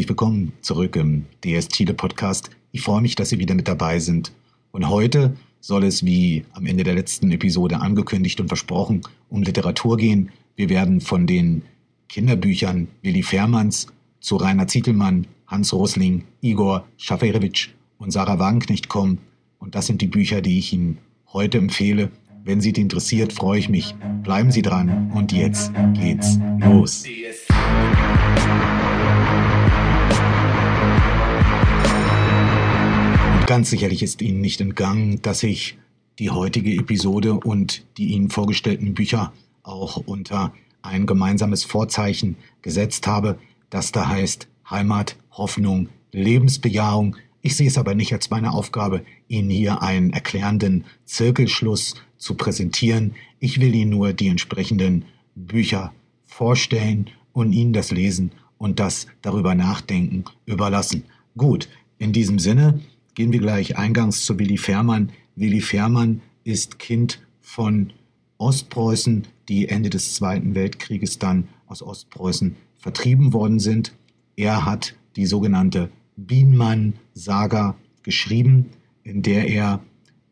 herzlich willkommen zurück im DS Chile Podcast. Ich freue mich, dass Sie wieder mit dabei sind. Und heute soll es, wie am Ende der letzten Episode angekündigt und versprochen, um Literatur gehen. Wir werden von den Kinderbüchern Willi Fährmanns zu Rainer Zietelmann, Hans Rosling, Igor Schaferewitsch und Sarah Wagenknecht kommen. Und das sind die Bücher, die ich Ihnen heute empfehle. Wenn Sie interessiert, freue ich mich. Bleiben Sie dran und jetzt geht's los. Ganz sicherlich ist Ihnen nicht entgangen, dass ich die heutige Episode und die Ihnen vorgestellten Bücher auch unter ein gemeinsames Vorzeichen gesetzt habe, das da heißt Heimat, Hoffnung, Lebensbejahung. Ich sehe es aber nicht als meine Aufgabe, Ihnen hier einen erklärenden Zirkelschluss zu präsentieren. Ich will Ihnen nur die entsprechenden Bücher vorstellen und Ihnen das Lesen und das darüber nachdenken überlassen. Gut, in diesem Sinne gehen wir gleich eingangs zu Willi Fährmann. Willi Fährmann ist Kind von Ostpreußen, die Ende des Zweiten Weltkrieges dann aus Ostpreußen vertrieben worden sind. Er hat die sogenannte Bienmann-Saga geschrieben, in der er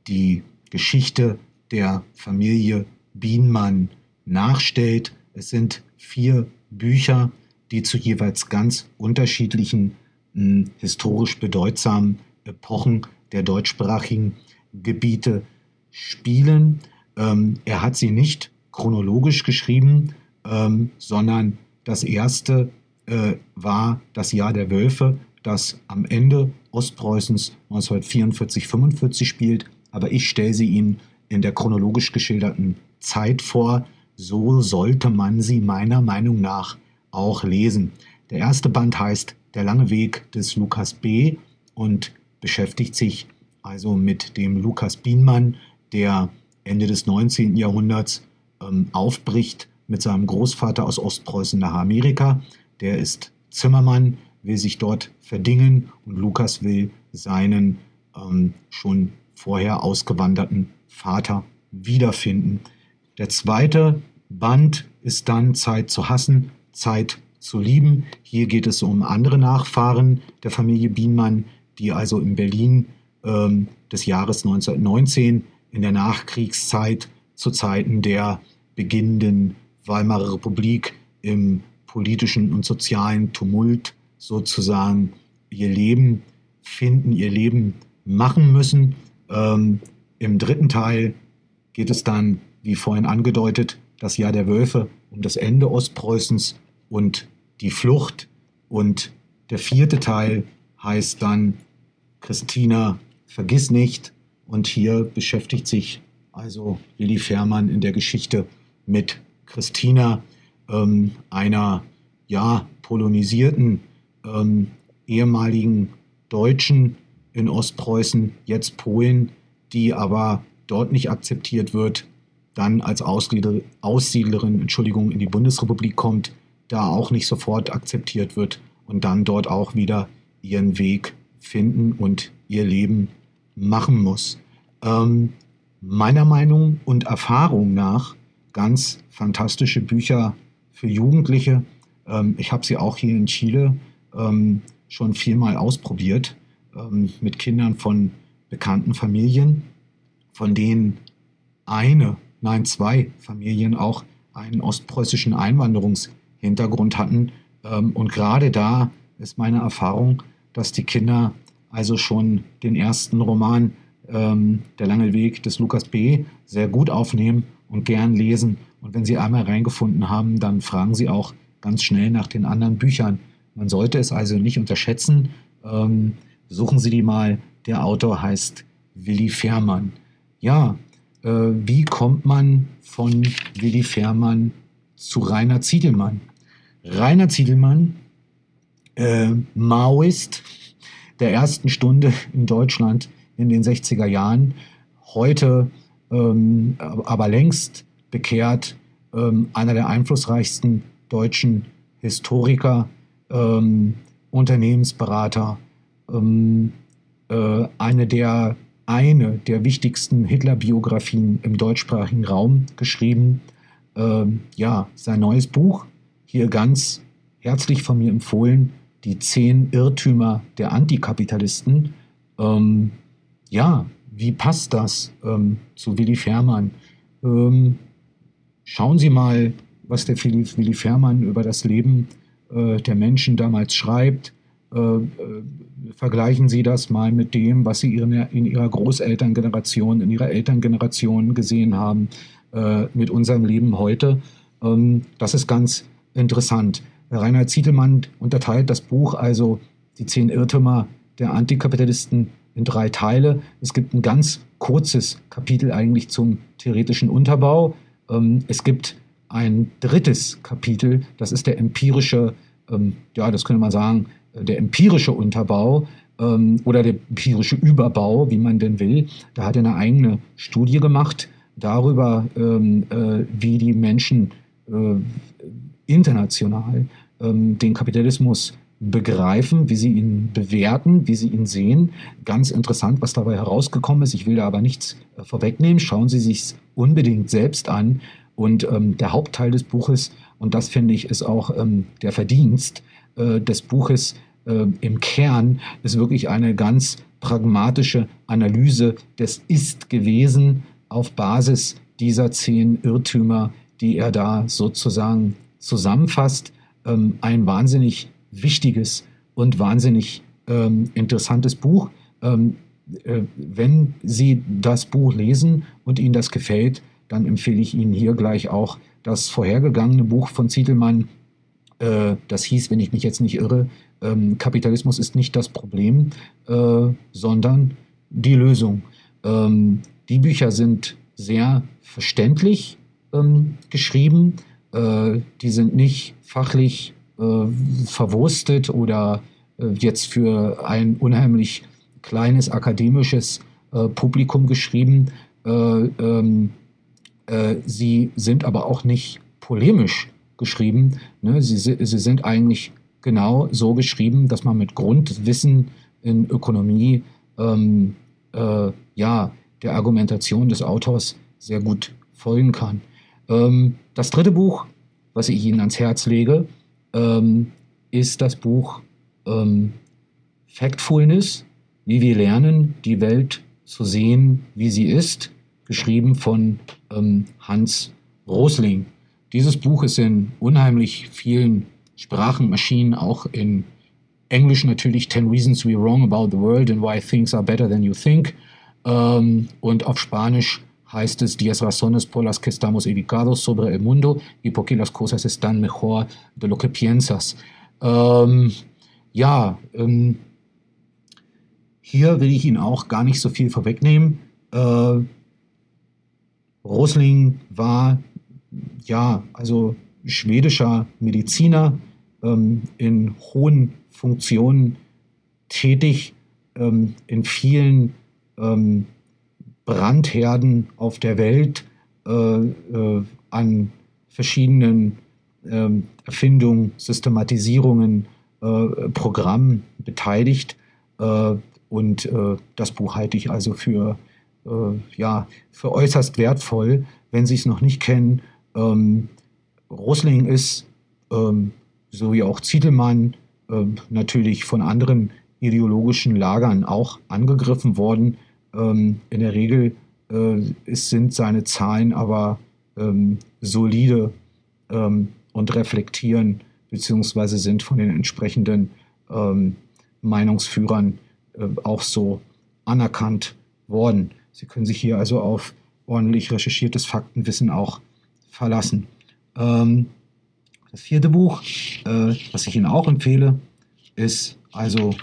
die Geschichte der Familie Bienmann nachstellt. Es sind vier Bücher, die zu jeweils ganz unterschiedlichen hm, historisch bedeutsamen Epochen der deutschsprachigen Gebiete spielen. Ähm, er hat sie nicht chronologisch geschrieben, ähm, sondern das erste äh, war das Jahr der Wölfe, das am Ende Ostpreußens 1944-45 spielt. Aber ich stelle sie Ihnen in der chronologisch geschilderten Zeit vor. So sollte man sie meiner Meinung nach auch lesen. Der erste Band heißt Der lange Weg des Lukas B. und beschäftigt sich also mit dem Lukas Bienmann, der Ende des 19. Jahrhunderts ähm, aufbricht mit seinem Großvater aus Ostpreußen nach Amerika. Der ist Zimmermann, will sich dort verdingen und Lukas will seinen ähm, schon vorher ausgewanderten Vater wiederfinden. Der zweite Band ist dann Zeit zu hassen, Zeit zu lieben. Hier geht es um andere Nachfahren der Familie Bienmann, die also in Berlin ähm, des Jahres 1919 in der Nachkriegszeit zu Zeiten der beginnenden Weimarer Republik im politischen und sozialen Tumult sozusagen ihr Leben finden, ihr Leben machen müssen. Ähm, Im dritten Teil geht es dann, wie vorhin angedeutet, das Jahr der Wölfe um das Ende Ostpreußens und die Flucht. Und der vierte Teil heißt dann Christina, vergiss nicht. Und hier beschäftigt sich also Willi Fährmann in der Geschichte mit Christina, ähm, einer ja, polonisierten ähm, ehemaligen Deutschen in Ostpreußen, jetzt Polen, die aber dort nicht akzeptiert wird, dann als Aussiedler, Aussiedlerin Entschuldigung, in die Bundesrepublik kommt, da auch nicht sofort akzeptiert wird und dann dort auch wieder ihren Weg finden und ihr Leben machen muss. Ähm, meiner Meinung und Erfahrung nach ganz fantastische Bücher für Jugendliche. Ähm, ich habe sie auch hier in Chile ähm, schon viermal ausprobiert ähm, mit Kindern von bekannten Familien, von denen eine, nein zwei Familien auch einen ostpreußischen Einwanderungshintergrund hatten. Ähm, und gerade da ist meine Erfahrung, dass die Kinder also schon den ersten Roman ähm, Der lange Weg des Lukas B. sehr gut aufnehmen und gern lesen. Und wenn Sie einmal reingefunden haben, dann fragen Sie auch ganz schnell nach den anderen Büchern. Man sollte es also nicht unterschätzen. Ähm, suchen Sie die mal. Der Autor heißt Willi Fährmann. Ja, äh, wie kommt man von Willi Fährmann zu Rainer Ziedelmann? Rainer Ziedelmann, äh, Maoist der ersten Stunde in Deutschland in den 60er Jahren, heute ähm, aber längst bekehrt, ähm, einer der einflussreichsten deutschen Historiker, ähm, Unternehmensberater, ähm, äh, eine der eine der wichtigsten Hitler-Biografien im deutschsprachigen Raum geschrieben. Ähm, ja, sein neues Buch, hier ganz herzlich von mir empfohlen, die zehn Irrtümer der Antikapitalisten. Ähm, ja, wie passt das ähm, zu Willy Fährmann? Ähm, schauen Sie mal, was der Willy Fährmann über das Leben äh, der Menschen damals schreibt. Äh, äh, vergleichen Sie das mal mit dem, was Sie in Ihrer Großelterngeneration, in Ihrer Elterngeneration gesehen haben, äh, mit unserem Leben heute. Ähm, das ist ganz interessant. Reinhard Zietelmann unterteilt das Buch also die zehn Irrtümer der Antikapitalisten in drei Teile. Es gibt ein ganz kurzes Kapitel eigentlich zum theoretischen Unterbau. Ähm, es gibt ein drittes Kapitel, das ist der empirische, ähm, ja, das könnte man sagen, äh, der empirische Unterbau ähm, oder der empirische Überbau, wie man denn will. Da hat er eine eigene Studie gemacht darüber, äh, wie die Menschen international den Kapitalismus begreifen, wie sie ihn bewerten, wie sie ihn sehen. Ganz interessant, was dabei herausgekommen ist. Ich will da aber nichts äh, vorwegnehmen. Schauen Sie sich unbedingt selbst an. Und ähm, der Hauptteil des Buches, und das finde ich, ist auch ähm, der Verdienst äh, des Buches äh, im Kern, ist wirklich eine ganz pragmatische Analyse des Ist gewesen auf Basis dieser zehn Irrtümer, die er da sozusagen zusammenfasst. Ähm, ein wahnsinnig wichtiges und wahnsinnig ähm, interessantes Buch. Ähm, äh, wenn Sie das Buch lesen und Ihnen das gefällt, dann empfehle ich Ihnen hier gleich auch das vorhergegangene Buch von Zietelmann. Äh, das hieß, wenn ich mich jetzt nicht irre, ähm, Kapitalismus ist nicht das Problem, äh, sondern die Lösung. Ähm, die Bücher sind sehr verständlich ähm, geschrieben. Äh, die sind nicht fachlich äh, verwurstet oder äh, jetzt für ein unheimlich kleines akademisches äh, Publikum geschrieben. Ähm, sie sind aber auch nicht polemisch geschrieben. Ne? Sie, sie sind eigentlich genau so geschrieben, dass man mit Grundwissen in Ökonomie ähm, äh, ja, der Argumentation des Autors sehr gut folgen kann. Ähm, das dritte Buch, was ich Ihnen ans Herz lege, ähm, ist das Buch ähm, Factfulness, wie wir lernen, die Welt zu sehen, wie sie ist, geschrieben von ähm, Hans Rosling. Dieses Buch ist in unheimlich vielen Sprachen erschienen, auch in Englisch natürlich 10 Reasons We're Wrong About the World and Why Things Are Better Than You Think. Ähm, und auf Spanisch heißt es Diez razones por las que estamos educados sobre el mundo y por qué las cosas están mejor de lo que piensas. Ähm, ja, ähm, hier will ich Ihnen auch gar nicht so viel vorwegnehmen. Äh, Rosling war ja also schwedischer Mediziner ähm, in hohen Funktionen tätig, ähm, in vielen ähm, Brandherden auf der Welt äh, äh, an verschiedenen äh, Erfindungen, Systematisierungen, äh, Programmen beteiligt. Und das Buch halte ich also für, ja, für äußerst wertvoll, wenn Sie es noch nicht kennen. Ähm, Rosling ist, ähm, so wie auch Zietelmann, natürlich von anderen ideologischen Lagern auch angegriffen worden. Ähm, in der Regel äh, ist, sind seine Zahlen aber ähm, solide ähm, und reflektieren, beziehungsweise sind von den entsprechenden ähm, Meinungsführern äh, auch so anerkannt worden. Sie können sich hier also auf ordentlich recherchiertes Faktenwissen auch verlassen. Ähm, das vierte Buch, äh, was ich Ihnen auch empfehle, ist also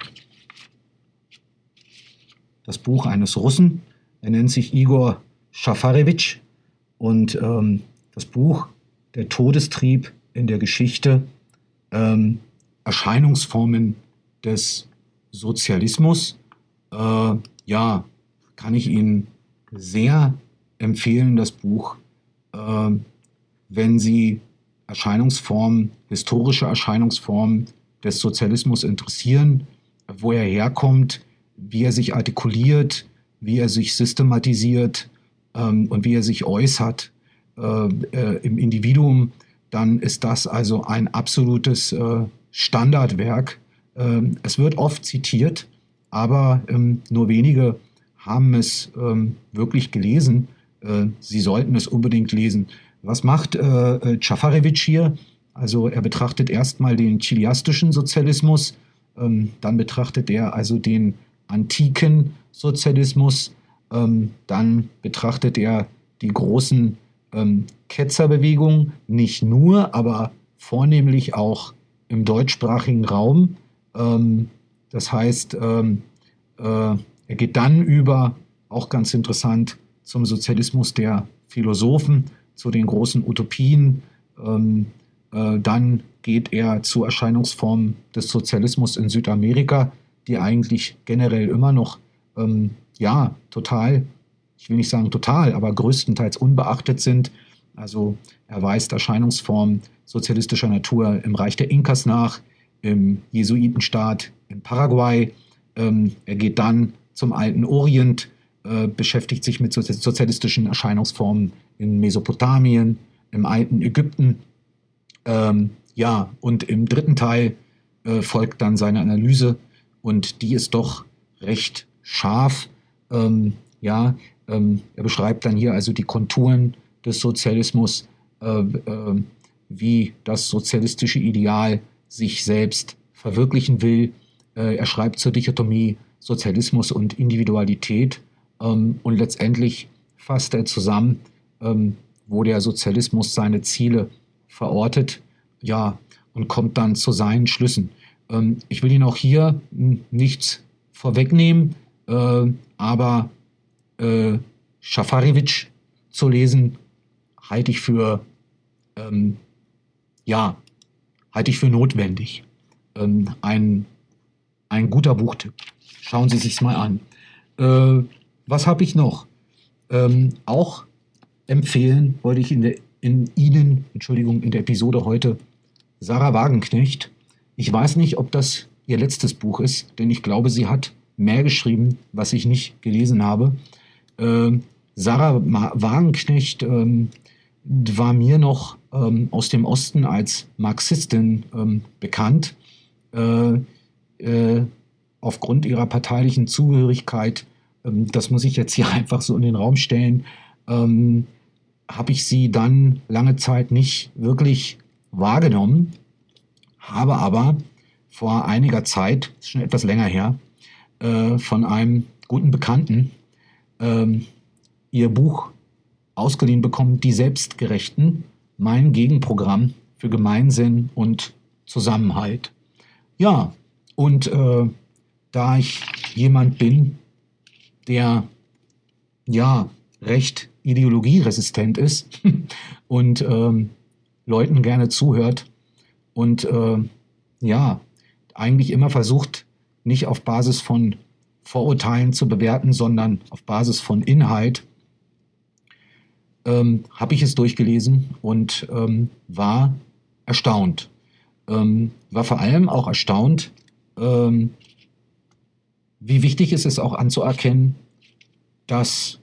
das Buch eines Russen. Er nennt sich Igor Schafarewitsch und ähm, das Buch Der Todestrieb in der Geschichte, ähm, Erscheinungsformen des Sozialismus. Äh, ja, kann ich Ihnen sehr empfehlen, das Buch, äh, wenn Sie Erscheinungsformen, historische Erscheinungsformen des Sozialismus interessieren, wo er herkommt, wie er sich artikuliert, wie er sich systematisiert ähm, und wie er sich äußert äh, äh, im Individuum, dann ist das also ein absolutes äh, Standardwerk Ähm, es wird oft zitiert, aber ähm, nur wenige haben es ähm, wirklich gelesen. Äh, sie sollten es unbedingt lesen. Was macht äh, Czafarewitsch hier? Also er betrachtet erstmal den chiliastischen Sozialismus, ähm, dann betrachtet er also den antiken Sozialismus, ähm, dann betrachtet er die großen ähm, Ketzerbewegungen, nicht nur, aber vornehmlich auch im deutschsprachigen Raum. Ähm, das heißt, ähm, äh, er geht dann über, auch ganz interessant, zum Sozialismus der Philosophen, zu den großen Utopien. Ähm, äh, dann geht er zu Erscheinungsformen des Sozialismus in Südamerika, die eigentlich generell immer noch, ähm, ja, total, ich will nicht sagen total, aber größtenteils unbeachtet sind. Also er weist Erscheinungsformen sozialistischer Natur im Reich der Inkas nach, im Jesuitenstaat in Paraguay. Ähm, er geht dann zum alten Orient, äh, beschäftigt sich mit sozialistischen Erscheinungsformen in Mesopotamien, im alten Ägypten. Ähm, ja, und im dritten Teil äh, folgt dann seine Analyse und die ist doch recht scharf. Ähm, ja, ähm, er beschreibt dann hier also die Konturen des Sozialismus, äh, äh, wie das sozialistische Ideal sich selbst verwirklichen will. Äh, er schreibt zur Dichotomie Sozialismus und Individualität ähm, und letztendlich fasst er zusammen, ähm, wo der Sozialismus seine Ziele verortet, ja, und kommt dann zu seinen Schlüssen. Ähm, ich will Ihnen auch hier nichts vorwegnehmen, äh, aber äh, Schafarewitsch zu lesen, halte ich für, ähm, ja, halte ich für notwendig. Ähm, ein, ein guter Buchtipp. Schauen Sie sich's mal an. Äh, was habe ich noch? Ähm, auch empfehlen wollte ich in, der, in Ihnen, Entschuldigung, in der Episode heute Sarah Wagenknecht. Ich weiß nicht, ob das ihr letztes Buch ist, denn ich glaube, sie hat mehr geschrieben, was ich nicht gelesen habe. Ähm, Sarah Wagenknecht ähm, war mir noch ähm, aus dem Osten als Marxistin ähm, bekannt. Äh, äh, aufgrund ihrer parteilichen Zugehörigkeit, ähm, das muss ich jetzt hier einfach so in den Raum stellen, ähm, habe ich sie dann lange Zeit nicht wirklich wahrgenommen, habe aber vor einiger Zeit, schon etwas länger her, äh, von einem guten Bekannten ähm, ihr Buch ausgeliehen bekommen, Die Selbstgerechten, mein Gegenprogramm für Gemeinsinn und Zusammenhalt. Ja, und äh, da ich jemand bin, der ja recht ideologieresistent ist und ähm, Leuten gerne zuhört und äh, ja, eigentlich immer versucht, nicht auf Basis von Vorurteilen zu bewerten, sondern auf Basis von Inhalt, ähm, habe ich es durchgelesen und ähm, war erstaunt. Ähm, war vor allem auch erstaunt, ähm, wie wichtig es ist auch anzuerkennen, dass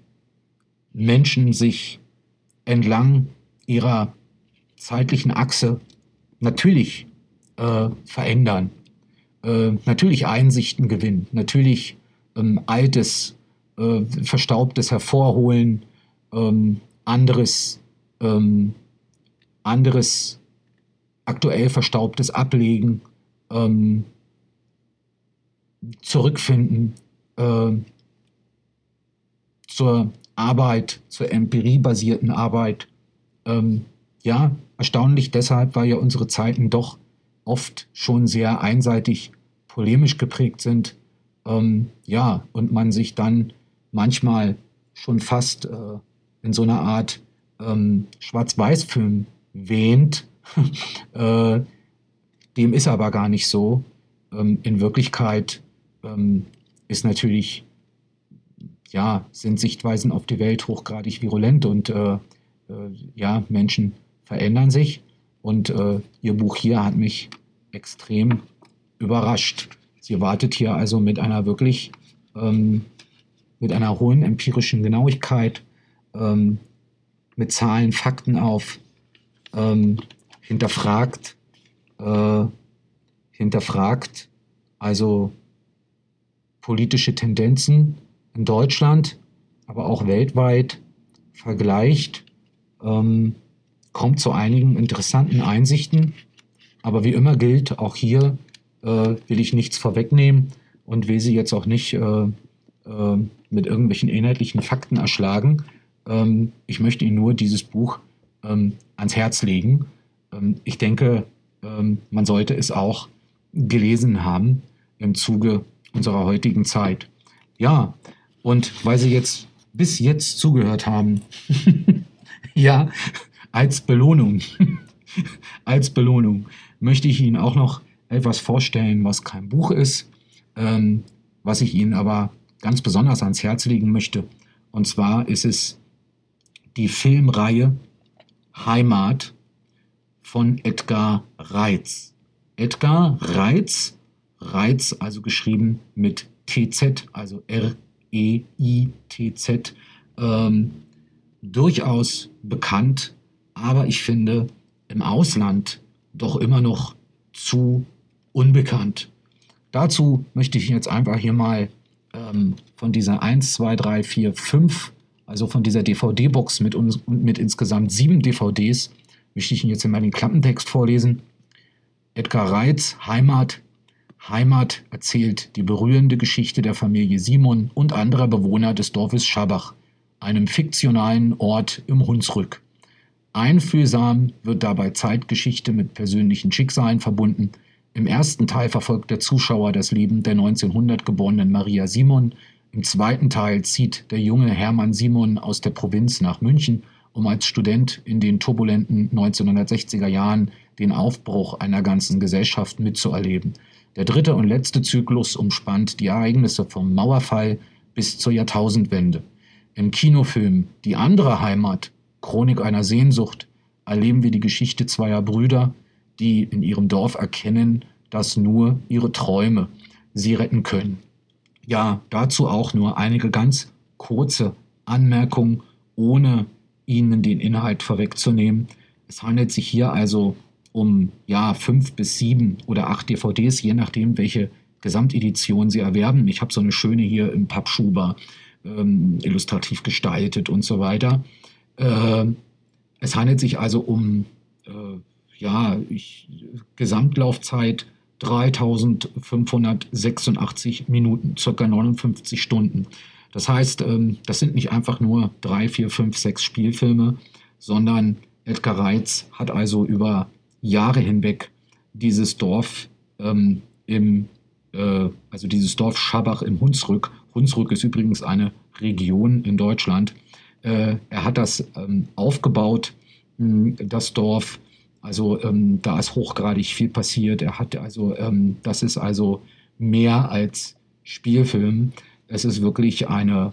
Menschen sich entlang ihrer zeitlichen Achse natürlich äh, verändern, äh, natürlich Einsichten gewinnen, natürlich ähm, Altes, äh, Verstaubtes hervorholen, ähm, anderes, ähm, anderes aktuell Verstaubtes ablegen, ähm, zurückfinden äh, zur Arbeit, zur empiriebasierten Arbeit. Ähm, ja, erstaunlich deshalb, weil ja unsere Zeiten doch oft schon sehr einseitig polemisch geprägt sind. Ähm, ja, und man sich dann manchmal schon fast äh, in so einer Art ähm, Schwarz-Weiß-Film wähnt. äh, dem ist aber gar nicht so. Ähm, in Wirklichkeit ähm, ist natürlich, ja, sind Sichtweisen auf die Welt hochgradig virulent und äh, äh, ja, Menschen verändern sich. Und äh, Ihr Buch hier hat mich extrem überrascht. Sie wartet hier also mit einer wirklich, ähm, mit einer hohen empirischen Genauigkeit, ähm, mit Zahlen, Fakten auf, ähm, hinterfragt, äh, hinterfragt also politische Tendenzen in Deutschland, aber auch weltweit vergleicht, ähm, kommt zu einigen interessanten Einsichten. Aber wie immer gilt, auch hier äh, will ich nichts vorwegnehmen und will sie jetzt auch nicht äh, äh, mit irgendwelchen inhaltlichen Fakten erschlagen. Ähm, ich möchte Ihnen nur dieses Buch ähm, ans Herz legen. Ähm, ich denke, ähm, man sollte es auch gelesen haben im Zuge unserer heutigen Zeit. Ja, und weil Sie jetzt bis jetzt zugehört haben, ja, als Belohnung, als Belohnung möchte ich Ihnen auch noch etwas vorstellen, was kein Buch ist, ähm, was ich Ihnen aber ganz besonders ans Herz legen möchte. Und zwar ist es die Filmreihe Heimat von Edgar Reitz. Edgar Reitz, Reitz also geschrieben mit TZ, also R-E-I-T-Z, ähm, durchaus bekannt, aber ich finde im Ausland doch immer noch zu unbekannt. Dazu möchte ich jetzt einfach hier mal ähm, von dieser 1, 2, 3, 4, 5, also von dieser DVD-Box mit, mit insgesamt sieben DVDs, möchte ich Ihnen jetzt in meinen Klappentext vorlesen. Edgar Reitz, Heimat. Heimat erzählt die berührende Geschichte der Familie Simon und anderer Bewohner des Dorfes Schabach, einem fiktionalen Ort im Hunsrück. Einfühlsam wird dabei Zeitgeschichte mit persönlichen Schicksalen verbunden. Im ersten Teil verfolgt der Zuschauer das Leben der 1900 geborenen Maria Simon. Im zweiten Teil zieht der junge Hermann Simon aus der Provinz nach München um als Student in den turbulenten 1960er Jahren den Aufbruch einer ganzen Gesellschaft mitzuerleben. Der dritte und letzte Zyklus umspannt die Ereignisse vom Mauerfall bis zur Jahrtausendwende. Im Kinofilm Die andere Heimat, Chronik einer Sehnsucht, erleben wir die Geschichte zweier Brüder, die in ihrem Dorf erkennen, dass nur ihre Träume sie retten können. Ja, dazu auch nur einige ganz kurze Anmerkungen, ohne Ihnen den Inhalt vorwegzunehmen. Es handelt sich hier also um ja, fünf bis sieben oder acht DVDs, je nachdem, welche Gesamtedition Sie erwerben. Ich habe so eine schöne hier im Pappschuber, ähm, illustrativ gestaltet und so weiter. Äh, es handelt sich also um äh, ja, ich, Gesamtlaufzeit 3586 Minuten, circa 59 Stunden. Das heißt, ähm, das sind nicht einfach nur drei, vier, fünf, sechs Spielfilme, sondern Edgar Reitz hat also über Jahre hinweg dieses Dorf ähm, im, äh, also dieses Dorf Schabach im Hunsrück. Hunsrück ist übrigens eine Region in Deutschland. Äh, er hat das ähm, aufgebaut, mh, das Dorf. Also ähm, da ist hochgradig viel passiert. Er hat also, ähm, das ist also mehr als Spielfilm. Es ist wirklich eine,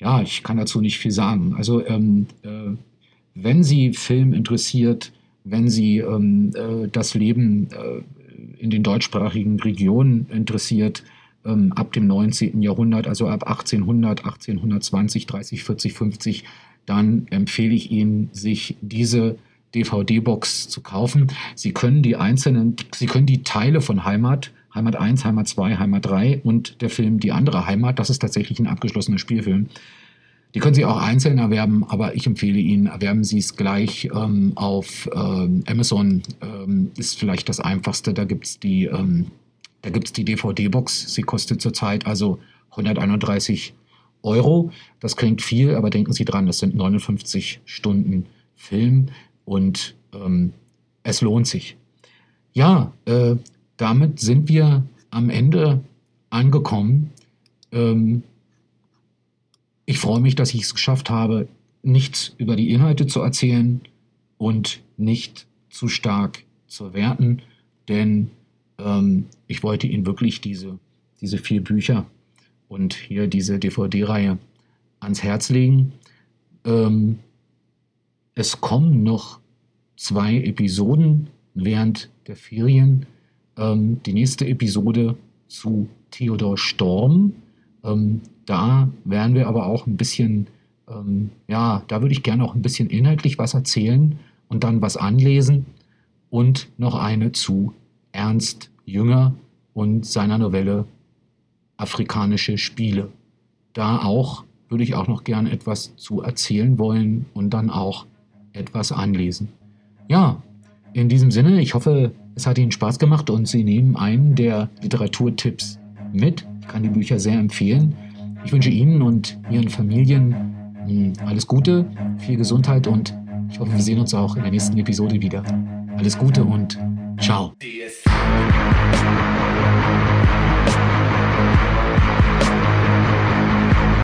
ja, ich kann dazu nicht viel sagen. Also äh, wenn Sie Film interessiert, wenn Sie ähm, äh, das Leben äh, in den deutschsprachigen Regionen interessiert, ähm, ab dem 19. Jahrhundert, also ab 1800, 1820, 30, 40, 50, dann empfehle ich Ihnen, sich diese DVD-Box zu kaufen. Sie können die einzelnen, Sie können die Teile von Heimat Heimat 1, Heimat 2, Heimat 3 und der Film Die andere Heimat. Das ist tatsächlich ein abgeschlossener Spielfilm. Die können Sie auch einzeln erwerben, aber ich empfehle Ihnen, erwerben Sie es gleich ähm, auf ähm, Amazon. Ähm, ist vielleicht das Einfachste. Da gibt es die, ähm, die DVD-Box. Sie kostet zurzeit also 131 Euro. Das klingt viel, aber denken Sie dran, das sind 59 Stunden Film und ähm, es lohnt sich. Ja, äh, damit sind wir am Ende angekommen. Ähm, ich freue mich, dass ich es geschafft habe, nichts über die Inhalte zu erzählen und nicht zu stark zu werten, denn ähm, ich wollte Ihnen wirklich diese, diese vier Bücher und hier diese DVD-Reihe ans Herz legen. Ähm, es kommen noch zwei Episoden während der Ferien ähm, die nächste Episode zu Theodor Storm. Ähm, da werden wir aber auch ein bisschen, ähm, ja, da würde ich gerne auch ein bisschen inhaltlich was erzählen und dann was anlesen und noch eine zu Ernst Jünger und seiner Novelle Afrikanische Spiele. Da auch würde ich auch noch gern etwas zu erzählen wollen und dann auch etwas anlesen. Ja, in diesem Sinne, ich hoffe, es hat Ihnen Spaß gemacht und Sie nehmen einen der Literaturtipps mit. Ich kann die Bücher sehr empfehlen. Ich wünsche Ihnen und Ihren Familien hm, alles Gute, viel Gesundheit und ich hoffe, wir sehen uns auch in der nächsten Episode wieder. Alles Gute und ciao. Música